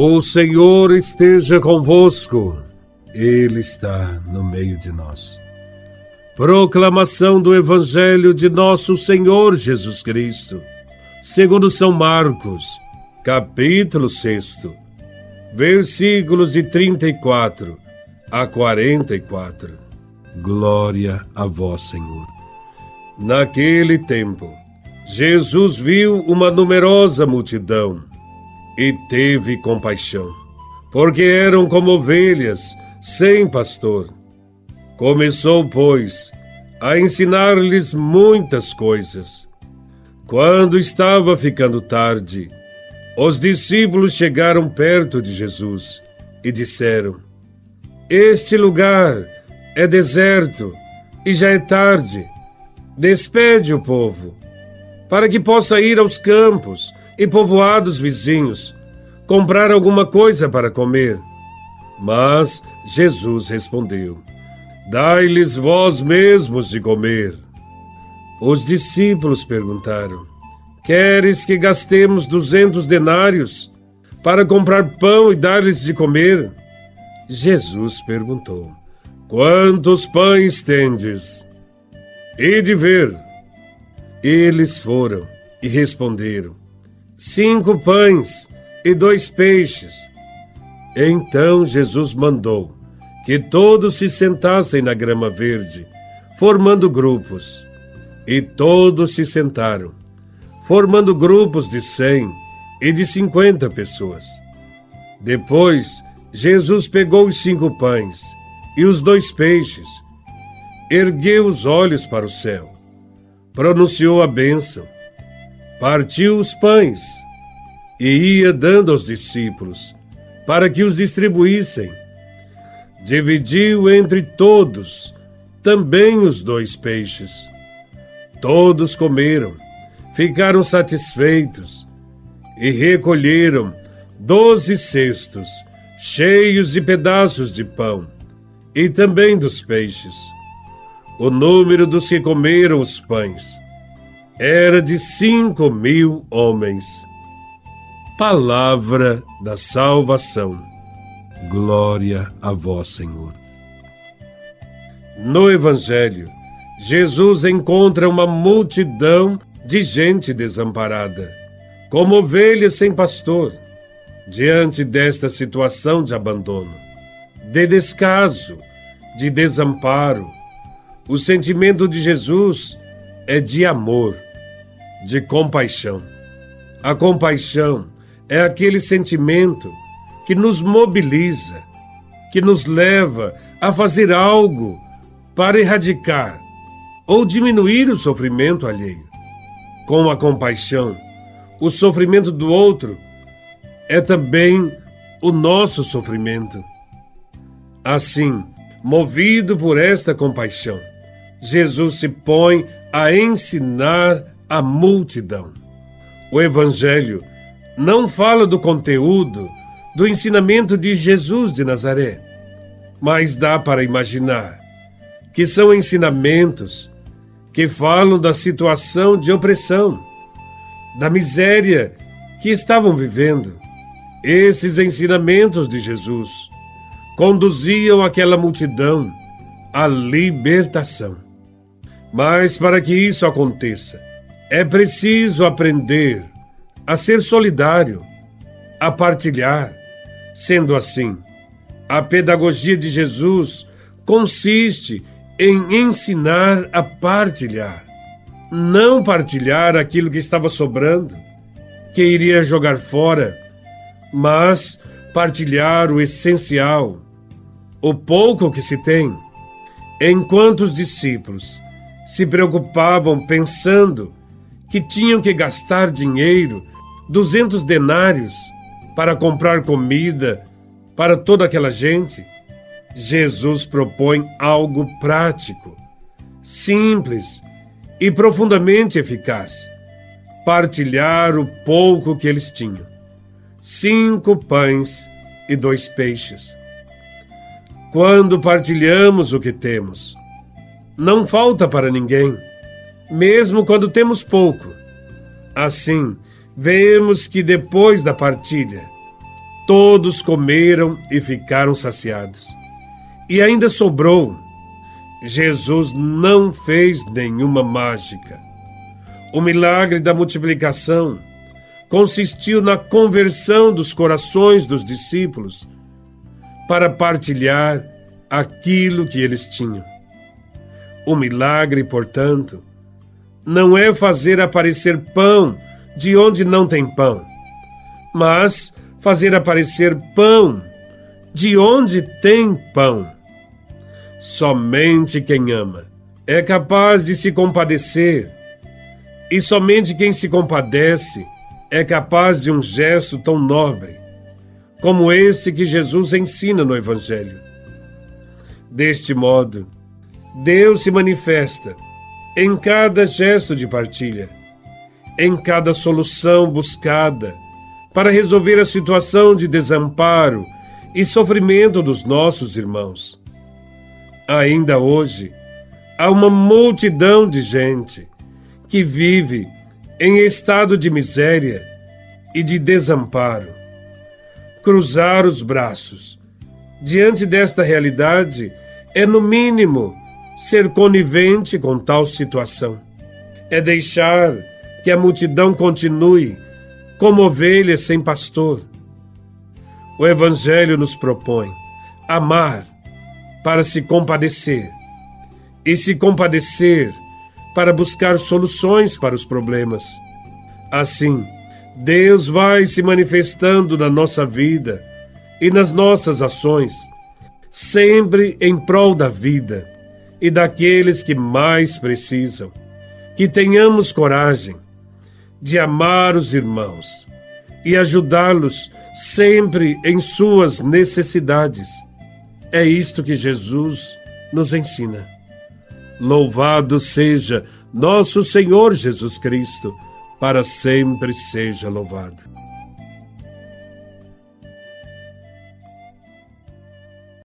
O Senhor esteja convosco, Ele está no meio de nós. Proclamação do Evangelho de Nosso Senhor Jesus Cristo, segundo São Marcos, capítulo 6, versículos de 34 a 44. Glória a Vós, Senhor. Naquele tempo, Jesus viu uma numerosa multidão e teve compaixão, porque eram como ovelhas sem pastor. Começou, pois, a ensinar-lhes muitas coisas. Quando estava ficando tarde, os discípulos chegaram perto de Jesus e disseram: Este lugar é deserto e já é tarde. Despede o povo, para que possa ir aos campos e povoados vizinhos, comprar alguma coisa para comer. Mas Jesus respondeu: Dai-lhes vós mesmos de comer. Os discípulos perguntaram: Queres que gastemos duzentos denários para comprar pão e dar-lhes de comer? Jesus perguntou: Quantos pães tendes? E de ver. Eles foram e responderam: cinco pães e dois peixes. Então Jesus mandou que todos se sentassem na grama verde, formando grupos. E todos se sentaram, formando grupos de cem e de cinquenta pessoas. Depois, Jesus pegou os cinco pães e os dois peixes, ergueu os olhos para o céu, pronunciou a bênção partiu os pães e ia dando aos discípulos para que os distribuíssem. Dividiu entre todos também os dois peixes. Todos comeram, ficaram satisfeitos e recolheram doze cestos cheios de pedaços de pão e também dos peixes. O número dos que comeram os pães era de cinco mil homens. Palavra da salvação. Glória a vós, Senhor. No Evangelho, Jesus encontra uma multidão de gente desamparada, como ovelhas sem pastor, diante desta situação de abandono, de descaso, de desamparo. O sentimento de Jesus é de amor de compaixão. A compaixão é aquele sentimento que nos mobiliza, que nos leva a fazer algo para erradicar ou diminuir o sofrimento alheio. Com a compaixão, o sofrimento do outro é também o nosso sofrimento. Assim, movido por esta compaixão, Jesus se põe a ensinar a multidão. O Evangelho não fala do conteúdo do ensinamento de Jesus de Nazaré, mas dá para imaginar que são ensinamentos que falam da situação de opressão, da miséria que estavam vivendo. Esses ensinamentos de Jesus conduziam aquela multidão à libertação. Mas para que isso aconteça, é preciso aprender a ser solidário, a partilhar. Sendo assim, a pedagogia de Jesus consiste em ensinar a partilhar. Não partilhar aquilo que estava sobrando, que iria jogar fora, mas partilhar o essencial, o pouco que se tem. Enquanto os discípulos se preocupavam pensando que tinham que gastar dinheiro, duzentos denários, para comprar comida para toda aquela gente, Jesus propõe algo prático, simples e profundamente eficaz: partilhar o pouco que eles tinham. Cinco pães e dois peixes. Quando partilhamos o que temos, não falta para ninguém mesmo quando temos pouco. Assim, vemos que depois da partilha, Todos comeram e ficaram saciados. E ainda sobrou. Jesus não fez nenhuma mágica. O milagre da multiplicação consistiu na conversão dos corações dos discípulos para partilhar aquilo que eles tinham. O milagre, portanto, não é fazer aparecer pão de onde não tem pão, mas fazer aparecer pão de onde tem pão. Somente quem ama é capaz de se compadecer, e somente quem se compadece é capaz de um gesto tão nobre como este que Jesus ensina no Evangelho. Deste modo, Deus se manifesta em cada gesto de partilha, em cada solução buscada para resolver a situação de desamparo e sofrimento dos nossos irmãos. Ainda hoje, há uma multidão de gente que vive em estado de miséria e de desamparo. Cruzar os braços diante desta realidade é, no mínimo, ser conivente com tal situação. É deixar que a multidão continue como ovelhas sem pastor. O Evangelho nos propõe amar para se compadecer e se compadecer para buscar soluções para os problemas. Assim, Deus vai se manifestando na nossa vida e nas nossas ações, sempre em prol da vida e daqueles que mais precisam. Que tenhamos coragem de amar os irmãos e ajudá-los sempre em suas necessidades. É isto que Jesus nos ensina. Louvado seja nosso Senhor Jesus Cristo, para sempre seja louvado.